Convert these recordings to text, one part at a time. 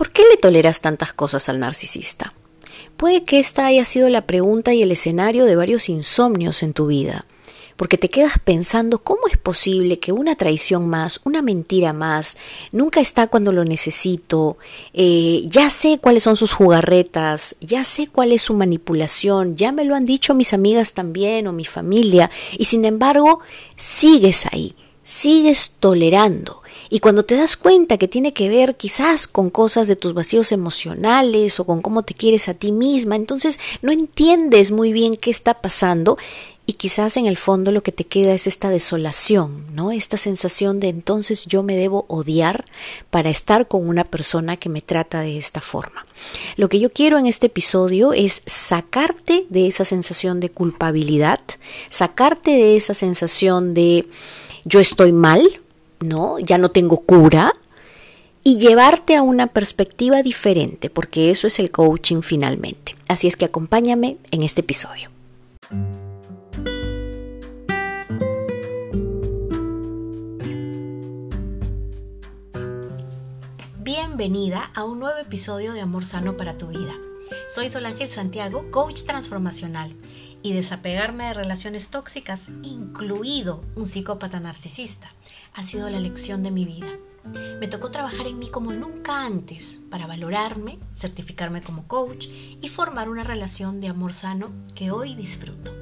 ¿Por qué le toleras tantas cosas al narcisista? Puede que esta haya sido la pregunta y el escenario de varios insomnios en tu vida porque te quedas pensando cómo es posible que una traición más, una mentira más, nunca está cuando lo necesito, eh, ya sé cuáles son sus jugarretas, ya sé cuál es su manipulación, ya me lo han dicho mis amigas también o mi familia, y sin embargo sigues ahí, sigues tolerando. Y cuando te das cuenta que tiene que ver quizás con cosas de tus vacíos emocionales o con cómo te quieres a ti misma, entonces no entiendes muy bien qué está pasando y quizás en el fondo lo que te queda es esta desolación, ¿no? Esta sensación de entonces yo me debo odiar para estar con una persona que me trata de esta forma. Lo que yo quiero en este episodio es sacarte de esa sensación de culpabilidad, sacarte de esa sensación de yo estoy mal, ¿no? Ya no tengo cura, y llevarte a una perspectiva diferente, porque eso es el coaching finalmente. Así es que acompáñame en este episodio. Bienvenida a un nuevo episodio de Amor Sano para tu vida. Soy Solángel Santiago, coach transformacional, y desapegarme de relaciones tóxicas, incluido un psicópata narcisista, ha sido la lección de mi vida. Me tocó trabajar en mí como nunca antes para valorarme, certificarme como coach y formar una relación de amor sano que hoy disfruto.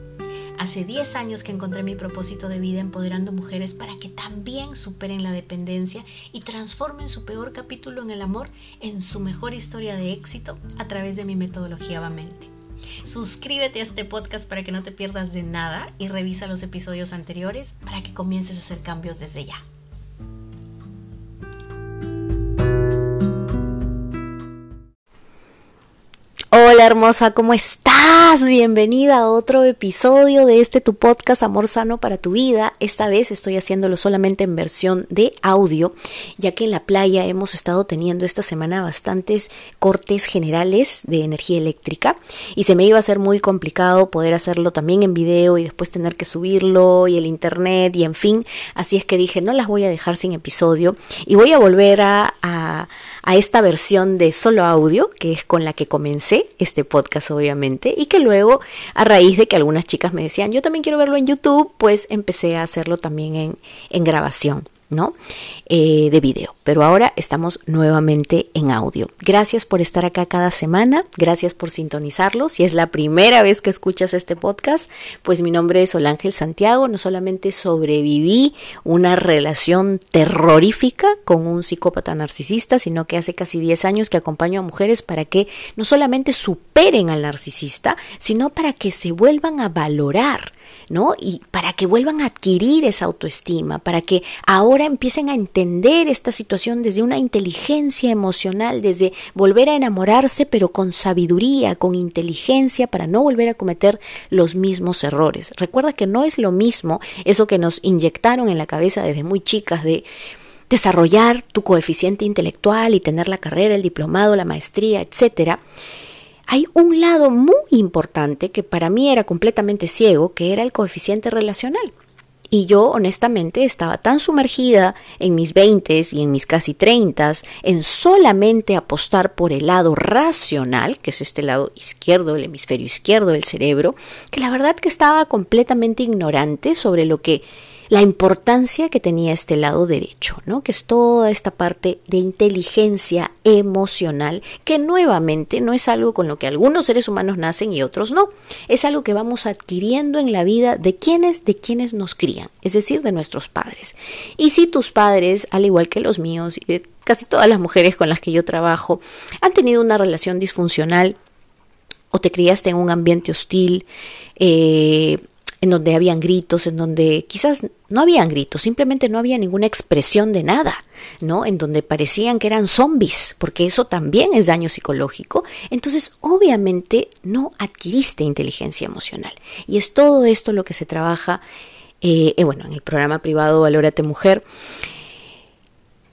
Hace 10 años que encontré mi propósito de vida empoderando mujeres para que también superen la dependencia y transformen su peor capítulo en el amor en su mejor historia de éxito a través de mi metodología Vamente. Suscríbete a este podcast para que no te pierdas de nada y revisa los episodios anteriores para que comiences a hacer cambios desde ya. Hola hermosa, ¿cómo estás? Bienvenida a otro episodio de este tu podcast Amor Sano para tu vida. Esta vez estoy haciéndolo solamente en versión de audio, ya que en la playa hemos estado teniendo esta semana bastantes cortes generales de energía eléctrica y se me iba a hacer muy complicado poder hacerlo también en video y después tener que subirlo y el internet y en fin. Así es que dije, no las voy a dejar sin episodio y voy a volver a, a a esta versión de solo audio, que es con la que comencé este podcast obviamente, y que luego a raíz de que algunas chicas me decían, yo también quiero verlo en YouTube, pues empecé a hacerlo también en, en grabación. ¿No? Eh, de video. Pero ahora estamos nuevamente en audio. Gracias por estar acá cada semana, gracias por sintonizarlo. Si es la primera vez que escuchas este podcast, pues mi nombre es Solángel Santiago. No solamente sobreviví una relación terrorífica con un psicópata narcisista, sino que hace casi 10 años que acompaño a mujeres para que no solamente superen al narcisista, sino para que se vuelvan a valorar ¿no? Y para que vuelvan a adquirir esa autoestima, para que ahora empiecen a entender esta situación desde una inteligencia emocional, desde volver a enamorarse, pero con sabiduría, con inteligencia, para no volver a cometer los mismos errores. Recuerda que no es lo mismo eso que nos inyectaron en la cabeza desde muy chicas de desarrollar tu coeficiente intelectual y tener la carrera, el diplomado, la maestría, etcétera hay un lado muy importante que para mí era completamente ciego, que era el coeficiente relacional. Y yo honestamente estaba tan sumergida en mis veintes y en mis casi treintas en solamente apostar por el lado racional, que es este lado izquierdo, el hemisferio izquierdo del cerebro, que la verdad que estaba completamente ignorante sobre lo que la importancia que tenía este lado derecho, ¿no? que es toda esta parte de inteligencia emocional, que nuevamente no es algo con lo que algunos seres humanos nacen y otros no, es algo que vamos adquiriendo en la vida de quienes, de quienes nos crían, es decir, de nuestros padres. Y si tus padres, al igual que los míos y casi todas las mujeres con las que yo trabajo, han tenido una relación disfuncional, o te criaste en un ambiente hostil, eh, en donde habían gritos, en donde quizás no habían gritos, simplemente no había ninguna expresión de nada, ¿no? En donde parecían que eran zombies, porque eso también es daño psicológico. Entonces, obviamente, no adquiriste inteligencia emocional. Y es todo esto lo que se trabaja, eh, eh, bueno, en el programa privado Valórate Mujer.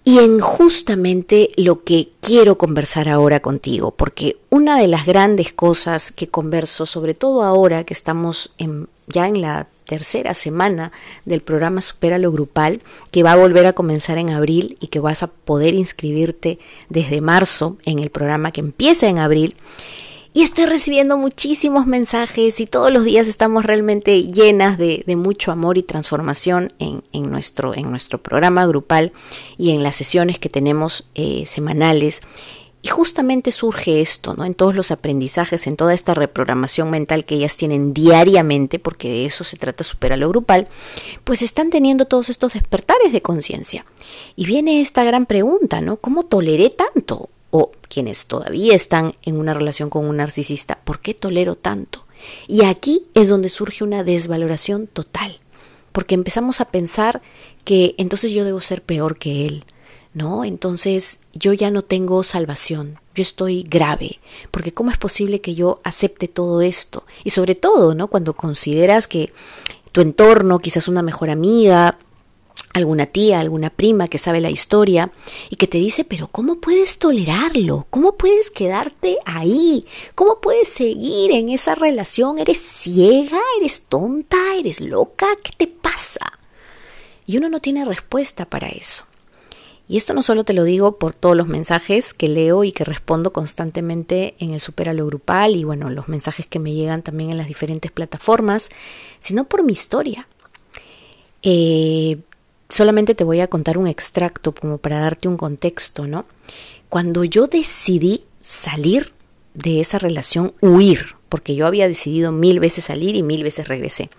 Y en justamente lo que quiero conversar ahora contigo, porque una de las grandes cosas que converso, sobre todo ahora que estamos en ya en la tercera semana del programa Supera lo Grupal, que va a volver a comenzar en abril y que vas a poder inscribirte desde marzo en el programa que empieza en abril. Y estoy recibiendo muchísimos mensajes y todos los días estamos realmente llenas de, mucho amor y transformación en, nuestro, en nuestro programa grupal y en las sesiones que tenemos eh, semanales. Y justamente surge esto, ¿no? En todos los aprendizajes, en toda esta reprogramación mental que ellas tienen diariamente, porque de eso se trata Supera lo Grupal, pues están teniendo todos estos despertares de conciencia. Y viene esta gran pregunta, ¿no? ¿Cómo toleré tanto? O quienes todavía están en una relación con un narcisista, ¿por qué tolero tanto? Y aquí es donde surge una desvaloración total, porque empezamos a pensar que entonces yo debo ser peor que él, ¿no? Entonces yo ya no tengo salvación, yo estoy grave, porque ¿cómo es posible que yo acepte todo esto? Y sobre todo, ¿no? Cuando consideras que tu entorno, quizás una mejor amiga, alguna tía, alguna prima que sabe la historia y que te dice, pero ¿cómo puedes tolerarlo? ¿Cómo puedes quedarte ahí? ¿Cómo puedes seguir en esa relación? ¿Eres ciega? ¿Eres tonta? ¿Eres loca? ¿Qué te pasa? Y uno no tiene respuesta para eso. Y esto no solo te lo digo por todos los mensajes que leo y que respondo constantemente en el Superalo Grupal y bueno, los mensajes que me llegan también en las diferentes plataformas, sino por mi historia. Eh, solamente te voy a contar un extracto como para darte un contexto, ¿no? Cuando yo decidí salir de esa relación, huir, porque yo había decidido mil veces salir y mil veces regresé.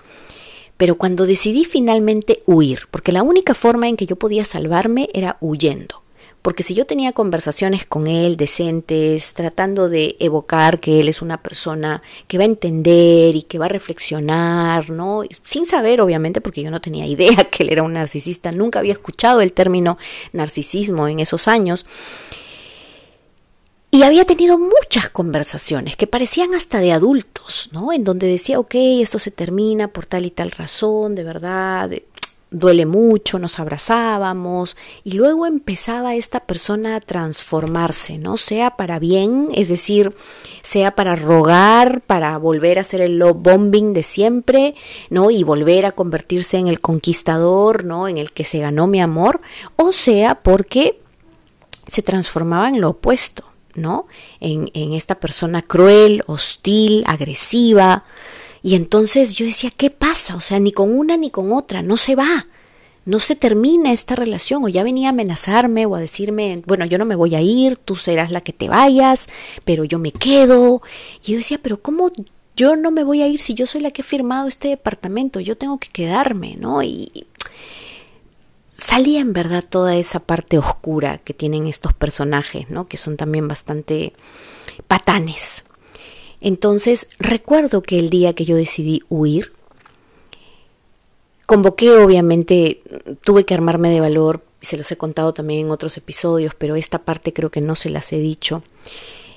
Pero cuando decidí finalmente huir, porque la única forma en que yo podía salvarme era huyendo, porque si yo tenía conversaciones con él decentes, tratando de evocar que él es una persona que va a entender y que va a reflexionar, ¿no? Sin saber, obviamente, porque yo no tenía idea que él era un narcisista, nunca había escuchado el término narcisismo en esos años. Y había tenido muchas conversaciones que parecían hasta de adultos, ¿no? En donde decía, ok, esto se termina por tal y tal razón, de verdad, duele mucho, nos abrazábamos y luego empezaba esta persona a transformarse, ¿no? Sea para bien, es decir, sea para rogar, para volver a hacer el love bombing de siempre, ¿no? Y volver a convertirse en el conquistador, ¿no? En el que se ganó mi amor, o sea porque se transformaba en lo opuesto, ¿no? En, en esta persona cruel, hostil, agresiva. Y entonces yo decía, ¿qué pasa? O sea, ni con una ni con otra, no se va. No se termina esta relación o ya venía a amenazarme o a decirme, bueno, yo no me voy a ir, tú serás la que te vayas, pero yo me quedo. Y yo decía, pero ¿cómo yo no me voy a ir si yo soy la que he firmado este departamento? Yo tengo que quedarme, ¿no? Y salía en verdad toda esa parte oscura que tienen estos personajes, ¿no? Que son también bastante patanes. Entonces, recuerdo que el día que yo decidí huir, convoqué obviamente, tuve que armarme de valor, se los he contado también en otros episodios, pero esta parte creo que no se las he dicho.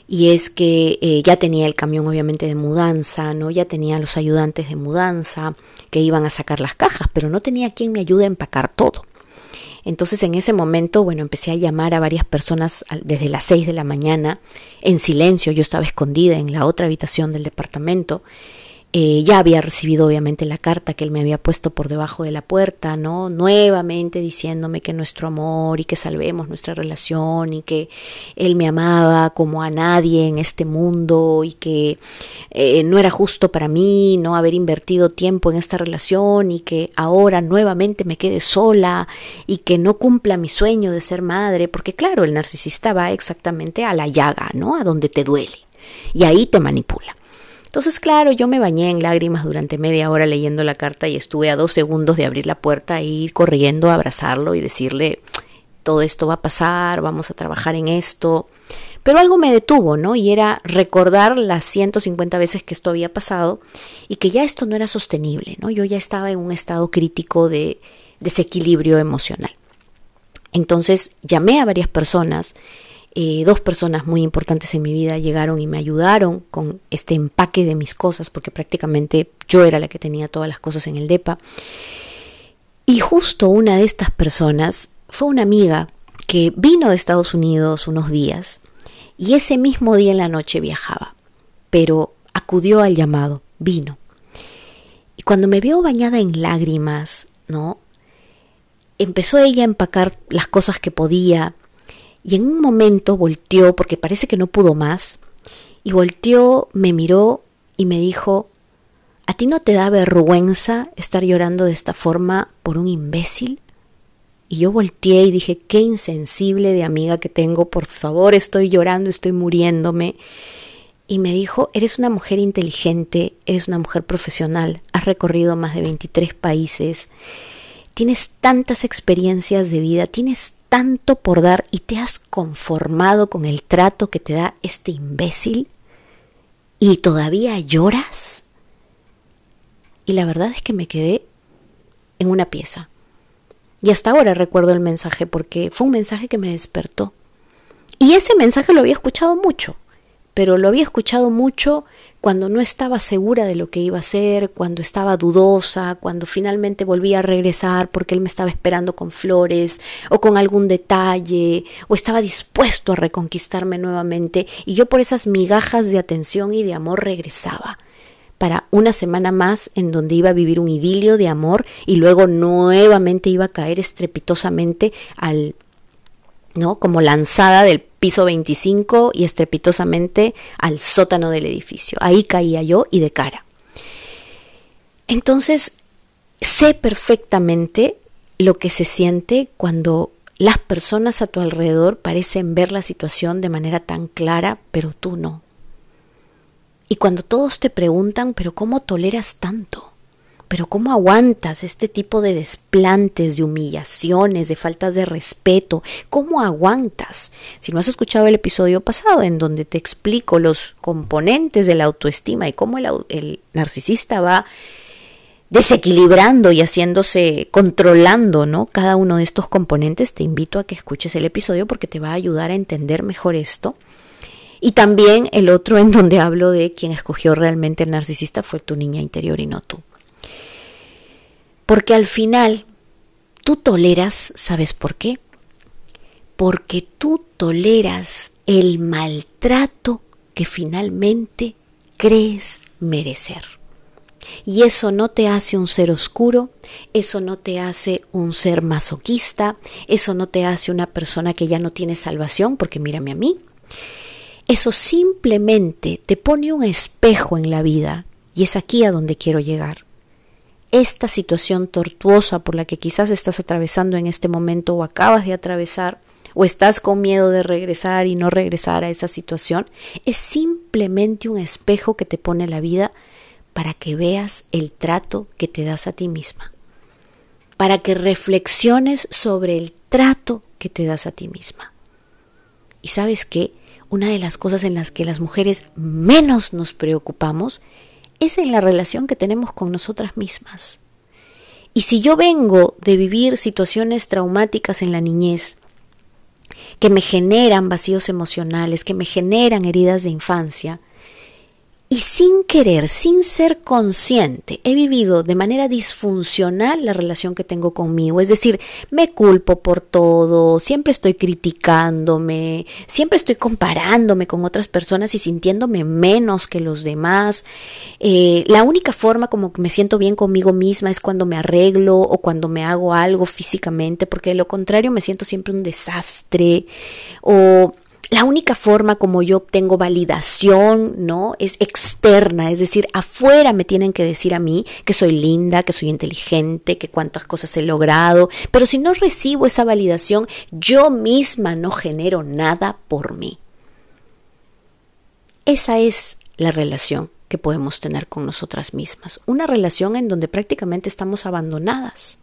Y es que eh, ya tenía el camión obviamente de mudanza, ¿no? Ya tenía los ayudantes de mudanza que iban a sacar las cajas, pero no tenía quien me ayude a empacar todo. Entonces en ese momento, bueno, empecé a llamar a varias personas desde las 6 de la mañana en silencio. Yo estaba escondida en la otra habitación del departamento eh, ya había recibido obviamente la carta que él me había puesto por debajo de la puerta, ¿no? Nuevamente diciéndome que nuestro amor y que salvemos nuestra relación y que él me amaba como a nadie en este mundo y que eh, no era justo para mí no haber invertido tiempo en esta relación y que ahora nuevamente me quede sola y que no cumpla mi sueño de ser madre, porque claro, el narcisista va exactamente a la llaga, ¿no? A donde te duele y ahí te manipula. Entonces, claro, yo me bañé en lágrimas durante media hora leyendo la carta y estuve a dos segundos de abrir la puerta e ir corriendo a abrazarlo y decirle, todo esto va a pasar, vamos a trabajar en esto. Pero algo me detuvo, ¿no? Y era recordar las 150 veces que esto había pasado y que ya esto no era sostenible, ¿no? Yo ya estaba en un estado crítico de desequilibrio emocional. Entonces llamé a varias personas eh, dos personas muy importantes en mi vida llegaron y me ayudaron con este empaque de mis cosas, porque prácticamente yo era la que tenía todas las cosas en el DEPA. Y justo una de estas personas fue una amiga que vino de Estados Unidos unos días y ese mismo día en la noche viajaba, pero acudió al llamado, vino cuando me vio bañada en lágrimas, ¿no? Empezó ella a empacar las cosas que podía y en un momento volteó, porque parece que no pudo más, y volteó, me miró y me dijo, ¿a ti no te da vergüenza estar llorando de esta forma por un imbécil? Y yo volteé y dije, qué insensible de amiga que tengo, por favor, estoy llorando, estoy muriéndome. Y me dijo, eres una mujer inteligente, eres una mujer profesional, has recorrido más de 23 países, tienes tantas experiencias de vida, tienes tanto por dar y te has conformado con el trato que te da este imbécil y todavía lloras. Y la verdad es que me quedé en una pieza. Y hasta ahora recuerdo el mensaje porque fue un mensaje que me despertó. Y ese mensaje lo había escuchado mucho, pero lo había escuchado mucho cuando no estaba segura de lo que iba a hacer, cuando estaba dudosa, cuando finalmente volvía a regresar porque él me estaba esperando con flores o con algún detalle, o estaba dispuesto a reconquistarme nuevamente, y yo por esas migajas de atención y de amor regresaba para una semana más en donde iba a vivir un idilio de amor y luego nuevamente iba a caer estrepitosamente al ¿no? como lanzada del piso 25 y estrepitosamente al sótano del edificio. Ahí caía yo y de cara. Entonces, sé perfectamente lo que se siente cuando las personas a tu alrededor parecen ver la situación de manera tan clara, pero tú no. Y cuando todos te preguntan, pero ¿cómo toleras tanto? ¿Pero cómo aguantas este tipo de desplantes, de humillaciones, de faltas de respeto? ¿Cómo aguantas? Si no has escuchado el episodio pasado en donde te explico los componentes de la autoestima y cómo el, narcisista va desequilibrando y haciéndose, controlando, ¿no? Cada uno de estos componentes, te invito a que escuches el episodio porque te va a ayudar a entender mejor esto y también el otro en donde hablo de quien escogió realmente el narcisista fue tu niña interior y no tú. Porque al final tú toleras, ¿sabes por qué? Porque tú toleras el maltrato que finalmente crees merecer. Y eso no te hace un ser oscuro, eso no te hace un ser masoquista, eso no te hace una persona que ya no tiene salvación, porque mírame a mí, eso simplemente te pone un espejo en la vida y es aquí a donde quiero llegar. Esta situación tortuosa por la que quizás estás atravesando en este momento o acabas de atravesar o estás con miedo de regresar y no regresar a esa situación, es simplemente un espejo que te pone la vida para que veas el trato que te das a ti misma, para que reflexiones sobre el trato que te das a ti misma. Y sabes qué, una de las cosas en las que las mujeres menos nos preocupamos es en la relación que tenemos con nosotras mismas. Y si yo vengo de vivir situaciones traumáticas en la niñez, que me generan vacíos emocionales, que me generan heridas de infancia, y sin querer, sin ser consciente, he vivido de manera disfuncional la relación que tengo conmigo. Es decir, me culpo por todo, siempre estoy criticándome, siempre estoy comparándome con otras personas y sintiéndome menos que los demás. Eh, la única forma como que me siento bien conmigo misma es cuando me arreglo o cuando me hago algo físicamente, porque de lo contrario me siento siempre un desastre. O la única forma como yo obtengo validación, ¿no? Es externa, es decir, afuera me tienen que decir a mí que soy linda, que soy inteligente, que cuántas cosas he logrado, pero si no recibo esa validación, yo misma no genero nada por mí. Esa es la relación que podemos tener con nosotras mismas, una relación en donde prácticamente estamos abandonadas.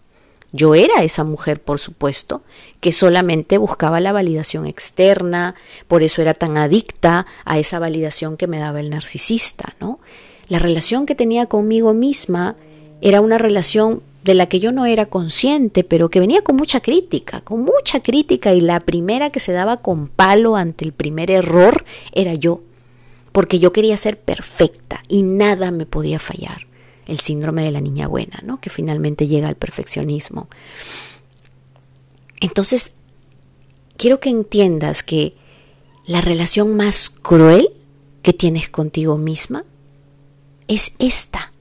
Yo era esa mujer, por supuesto, que solamente buscaba la validación externa, por eso era tan adicta a esa validación que me daba el narcisista, ¿no? La relación que tenía conmigo misma era una relación de la que yo no era consciente, pero que venía con mucha crítica, con mucha crítica, y la primera que se daba con palo ante el primer error era yo, porque yo quería ser perfecta y nada me podía fallar el síndrome de la niña buena, ¿no? que finalmente llega al perfeccionismo. Entonces, quiero que entiendas que la relación más cruel que tienes contigo misma es esta.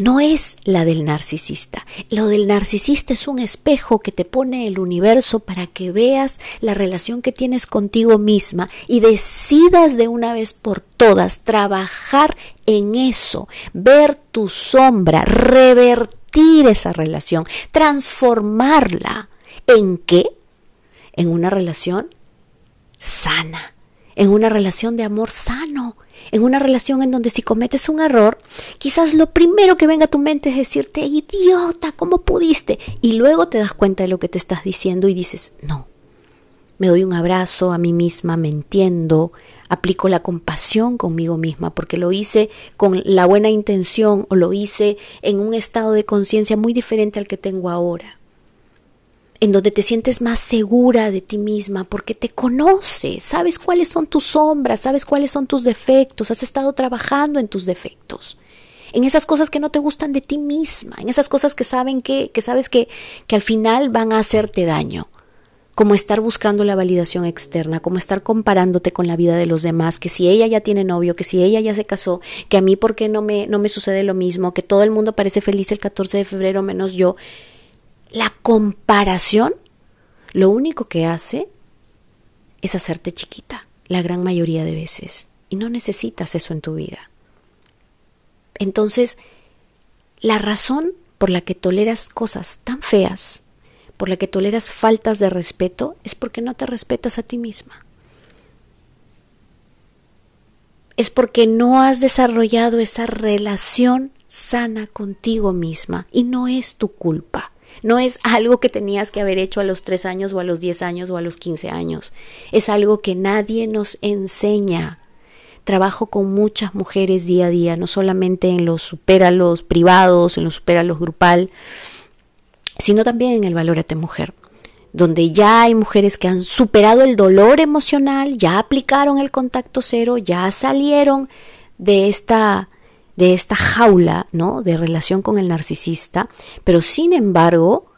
No es la del narcisista. Lo del narcisista es un espejo que te pone el universo para que veas la relación que tienes contigo misma y decidas de una vez por todas trabajar en eso, ver tu sombra, revertir esa relación, transformarla. ¿En qué? En una relación sana, en una relación de amor sano, en una relación en donde si cometes un error, quizás lo primero que venga a tu mente es decirte, idiota, ¿cómo pudiste? Y luego te das cuenta de lo que te estás diciendo y dices, no, me doy un abrazo a mí misma, me entiendo, aplico la compasión conmigo misma porque lo hice con la buena intención o lo hice en un estado de conciencia muy diferente al que tengo ahora en donde te sientes más segura de ti misma porque te conoces, sabes cuáles son tus sombras, sabes cuáles son tus defectos, has estado trabajando en tus defectos, en esas cosas que no te gustan de ti misma, en esas cosas que saben que, que sabes que, que al final van a hacerte daño, como estar buscando la validación externa, como estar comparándote con la vida de los demás, que si ella ya tiene novio, que si ella ya se casó, que a mí por qué no me, no me sucede lo mismo, que todo el mundo parece feliz el 14 de febrero menos yo. La comparación lo único que hace es hacerte chiquita, la gran mayoría de veces. Y no necesitas eso en tu vida. Entonces, la razón por la que toleras cosas tan feas, por la que toleras faltas de respeto, es porque no te respetas a ti misma. Es porque no has desarrollado esa relación sana contigo misma y no es tu culpa. No es algo que tenías que haber hecho a los tres años o a los diez años o a los quince años. Es algo que nadie nos enseña. Trabajo con muchas mujeres día a día, no solamente en los supéralos privados, en los supéralos grupal, sino también en el valórate mujer, donde ya hay mujeres que han superado el dolor emocional, ya aplicaron el contacto cero, ya salieron de esta de esta jaula, ¿no? De relación con el narcisista, pero sin embargo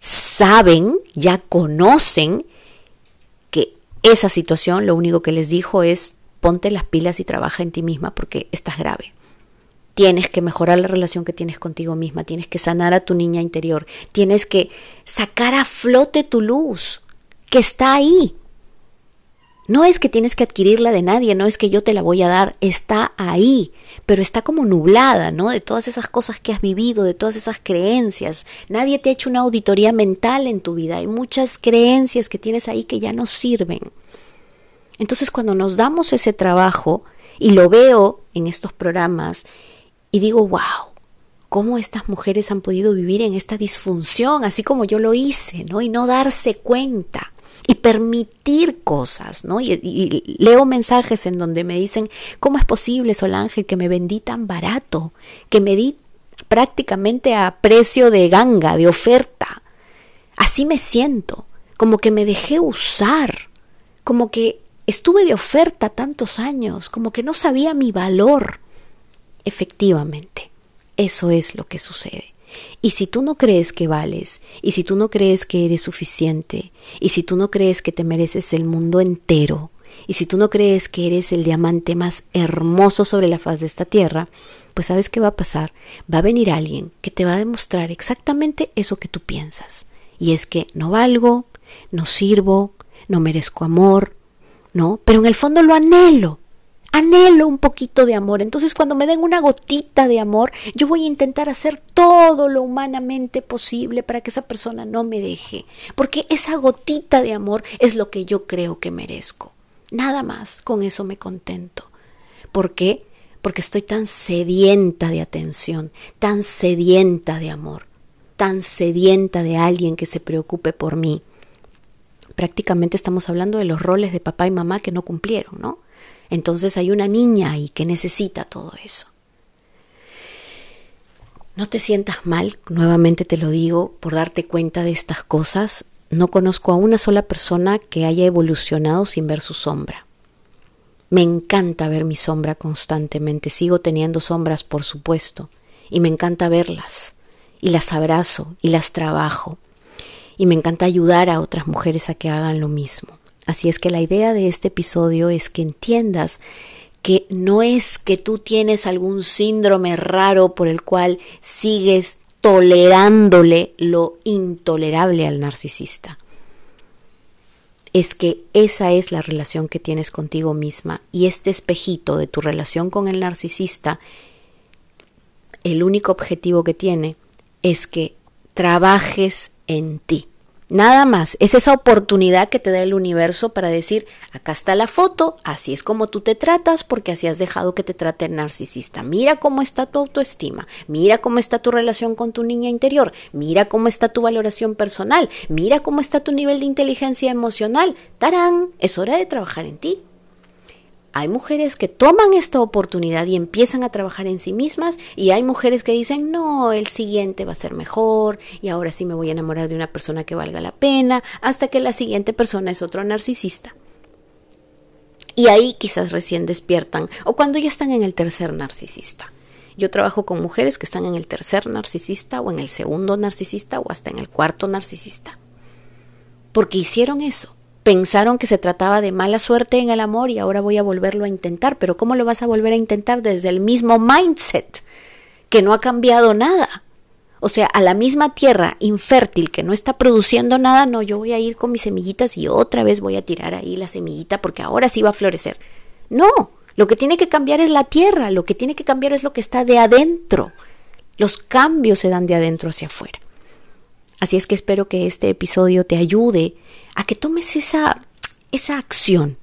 saben, ya conocen que esa situación lo único que les dijo es ponte las pilas y trabaja en ti misma porque estás grave. Tienes que mejorar la relación que tienes contigo misma, tienes que sanar a tu niña interior, tienes que sacar a flote tu luz, que está ahí, no es que tienes que adquirirla de nadie, no es que yo te la voy a dar, está ahí, pero está como nublada, ¿no? De todas esas cosas que has vivido, de todas esas creencias. Nadie te ha hecho una auditoría mental en tu vida. Hay muchas creencias que tienes ahí que ya no sirven. Entonces, cuando nos damos ese trabajo, y lo veo en estos programas, y digo, wow, cómo estas mujeres han podido vivir en esta disfunción, así como yo lo hice, ¿no? Y no darse cuenta y permitir cosas, ¿no? Y, leo mensajes en donde me dicen, ¿cómo es posible, Solange, que me vendí tan barato? Que me di prácticamente a precio de ganga, de oferta. Así me siento, como que me dejé usar, como que estuve de oferta tantos años, como que no sabía mi valor. Efectivamente, eso es lo que sucede. Y si tú no crees que vales, y si tú no crees que eres suficiente, y si tú no crees que te mereces el mundo entero, y si tú no crees que eres el diamante más hermoso sobre la faz de esta tierra, pues sabes qué va a pasar. Va a venir alguien que te va a demostrar exactamente eso que tú piensas. Y es que no valgo, no sirvo, no merezco amor, ¿no? Pero en el fondo lo anhelo anhelo un poquito de amor. Entonces cuando me den una gotita de amor, yo voy a intentar hacer todo lo humanamente posible para que esa persona no me deje. Porque esa gotita de amor es lo que yo creo que merezco. Nada más, con eso me contento. ¿Por qué? Porque estoy tan sedienta de atención, tan sedienta de amor, tan sedienta de alguien que se preocupe por mí. Prácticamente estamos hablando de los roles de papá y mamá que no cumplieron, ¿no? Entonces hay una niña ahí que necesita todo eso. No te sientas mal, nuevamente te lo digo, por darte cuenta de estas cosas. No conozco a una sola persona que haya evolucionado sin ver su sombra. Me encanta ver mi sombra constantemente, sigo teniendo sombras, por supuesto, y me encanta verlas, y las abrazo, y las trabajo, y me encanta ayudar a otras mujeres a que hagan lo mismo. Así es que la idea de este episodio es que entiendas que no es que tú tienes algún síndrome raro por el cual sigues tolerándole lo intolerable al narcisista. Es que esa es la relación que tienes contigo misma y este espejito de tu relación con el narcisista, el único objetivo que tiene es que trabajes en ti. Nada más, es esa oportunidad que te da el universo para decir, acá está la foto, así es como tú te tratas porque así has dejado que te trate el narcisista. Mira cómo está tu autoestima, mira cómo está tu relación con tu niña interior, mira cómo está tu valoración personal, mira cómo está tu nivel de inteligencia emocional. Tarán, es hora de trabajar en ti hay mujeres que toman esta oportunidad y empiezan a trabajar en sí mismas y hay mujeres que dicen, no, el siguiente va a ser mejor y ahora sí me voy a enamorar de una persona que valga la pena, hasta que la siguiente persona es otro narcisista. Y ahí quizás recién despiertan o cuando ya están en el tercer narcisista. Yo trabajo con mujeres que están en el tercer narcisista o en el segundo narcisista o hasta en el cuarto narcisista. Porque hicieron eso pensaron que se trataba de mala suerte en el amor y ahora voy a volverlo a intentar, pero ¿cómo lo vas a volver a intentar desde el mismo mindset que no ha cambiado nada? O sea, a la misma tierra infértil que no está produciendo nada, no, yo voy a ir con mis semillitas y otra vez voy a tirar ahí la semillita porque ahora sí va a florecer. No, lo que tiene que cambiar es la tierra, lo que tiene que cambiar es lo que está de adentro. Los cambios se dan de adentro hacia afuera. Así es que espero que este episodio te ayude a que tomes esa, esa acción.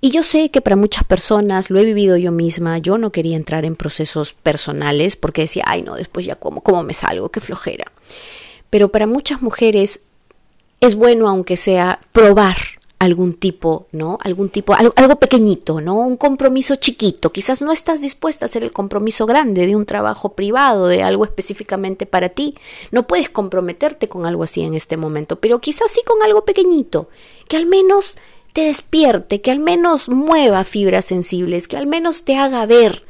Y yo sé que para muchas personas, lo he vivido yo misma, yo no quería entrar en procesos personales porque decía, ay no, después ya cómo, cómo me salgo, qué flojera. Pero para muchas mujeres es bueno, aunque sea, probar algún tipo, ¿no? Algún tipo, algo, algo, pequeñito, ¿no? Un compromiso chiquito. Quizás no estás dispuesta a hacer el compromiso grande de un trabajo privado, de algo específicamente para ti. No puedes comprometerte con algo así en este momento, pero quizás sí con algo pequeñito, que al menos te despierte, que al menos mueva fibras sensibles, que al menos te haga ver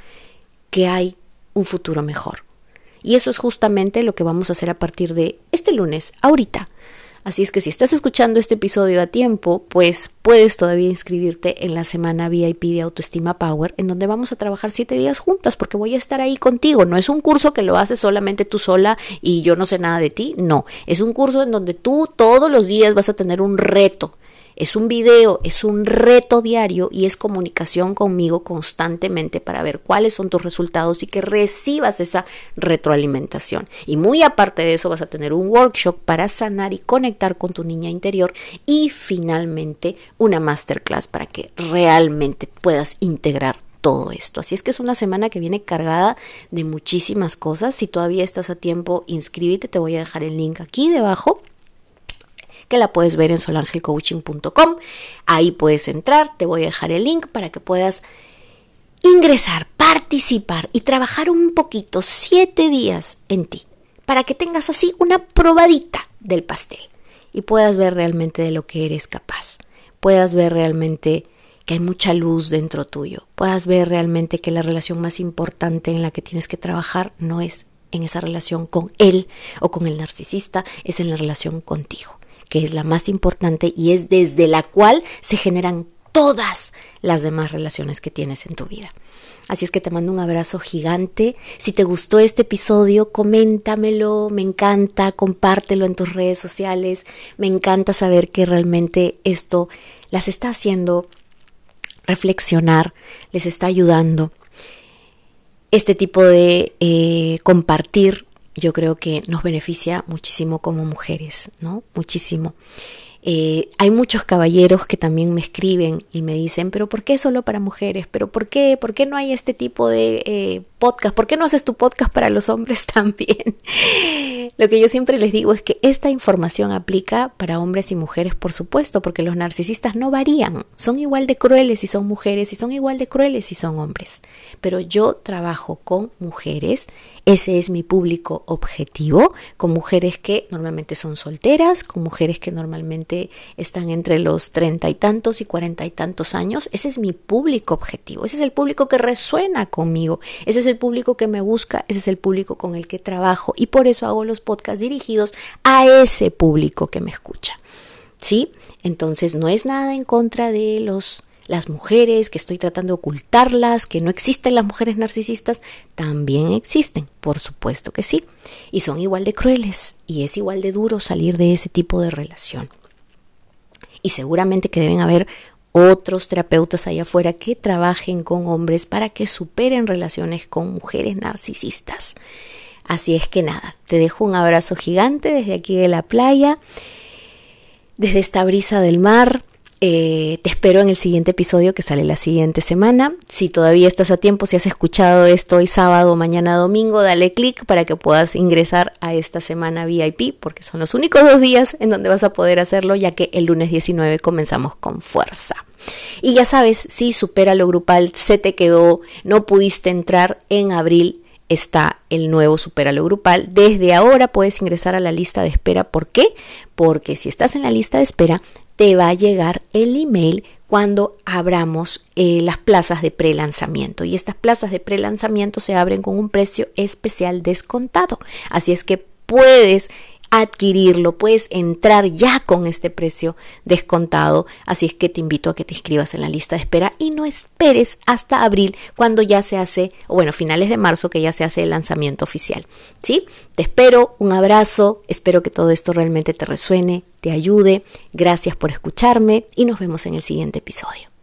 que hay un futuro mejor. Y eso es justamente lo que vamos a hacer a partir de este lunes, ahorita Así es que si estás escuchando este episodio a tiempo, pues puedes todavía inscribirte en la semana VIP de Autoestima Power, en donde vamos a trabajar siete días juntas, porque voy a estar ahí contigo. No es un curso que lo haces solamente tú sola y yo no sé nada de ti, no. Es un curso en donde tú todos los días vas a tener un reto es un video, es un reto diario y es comunicación conmigo constantemente para ver cuáles son tus resultados y que recibas esa retroalimentación. Y muy aparte de eso vas a tener un workshop para sanar y conectar con tu niña interior y finalmente una masterclass para que realmente puedas integrar todo esto. Así es que es una semana que viene cargada de muchísimas cosas. Si todavía estás a tiempo, inscríbete, te voy a dejar el link aquí debajo que la puedes ver en solangelcoaching.com. Ahí puedes entrar, te voy a dejar el link para que puedas ingresar, participar y trabajar un poquito, siete días en ti, para que tengas así una probadita del pastel y puedas ver realmente de lo que eres capaz, puedas ver realmente que hay mucha luz dentro tuyo, puedas ver realmente que la relación más importante en la que tienes que trabajar no es en esa relación con él o con el narcisista, es en la relación contigo que es la más importante y es desde la cual se generan todas las demás relaciones que tienes en tu vida. Así es que te mando un abrazo gigante. Si te gustó este episodio, coméntamelo, me encanta, compártelo en tus redes sociales. Me encanta saber que realmente esto las está haciendo reflexionar, les está ayudando. Este tipo de eh, compartir yo creo que nos beneficia muchísimo como mujeres, ¿no? Muchísimo. Eh, hay muchos caballeros que también me escriben y me dicen, pero ¿por qué solo para mujeres? ¿Pero por qué? ¿Por qué no hay este tipo de eh, podcast? ¿Por qué no haces tu podcast para los hombres también? Lo que yo siempre les digo es que esta información aplica para hombres y mujeres, por supuesto, porque los narcisistas no varían. Son igual de crueles si son mujeres y son igual de crueles si son hombres. Pero yo trabajo con mujeres ese es mi público objetivo, con mujeres que normalmente son solteras, con mujeres que normalmente están entre los treinta y tantos y cuarenta y tantos años. Ese es mi público objetivo, ese es el público que resuena conmigo, ese es el público que me busca, ese es el público con el que trabajo y por eso hago los podcasts dirigidos a ese público que me escucha. ¿Sí? Entonces no es nada en contra de los las mujeres, que estoy tratando de ocultarlas, que no existen las mujeres narcisistas, también existen, por supuesto que sí, y son igual de crueles y es igual de duro salir de ese tipo de relación. Y seguramente que deben haber otros terapeutas allá afuera que trabajen con hombres para que superen relaciones con mujeres narcisistas. Así es que nada, te dejo un abrazo gigante desde aquí de la playa, desde esta brisa del mar. Eh, te espero en el siguiente episodio que sale la siguiente semana. Si todavía estás a tiempo, si has escuchado esto hoy sábado, mañana domingo, dale clic para que puedas ingresar a esta semana VIP, porque son los únicos dos días en donde vas a poder hacerlo, ya que el lunes 19 comenzamos con fuerza. Y ya sabes, si supera lo grupal, se te quedó, no pudiste entrar en abril está el nuevo Superalo Grupal. Desde ahora puedes ingresar a la lista de espera. ¿Por qué? Porque si estás en la lista de espera, te va a llegar el email cuando abramos eh, las plazas de prelanzamiento. Y estas plazas de prelanzamiento se abren con un precio especial descontado. Así es que puedes adquirirlo, puedes entrar ya con este precio descontado. Así es que te invito a que te inscribas en la lista de espera y no esperes hasta abril cuando ya se hace, o bueno, finales de marzo que ya se hace el lanzamiento oficial. ¿Sí? Te espero, un abrazo, espero que todo esto realmente te resuene, te ayude. Gracias por escucharme y nos vemos en el siguiente episodio.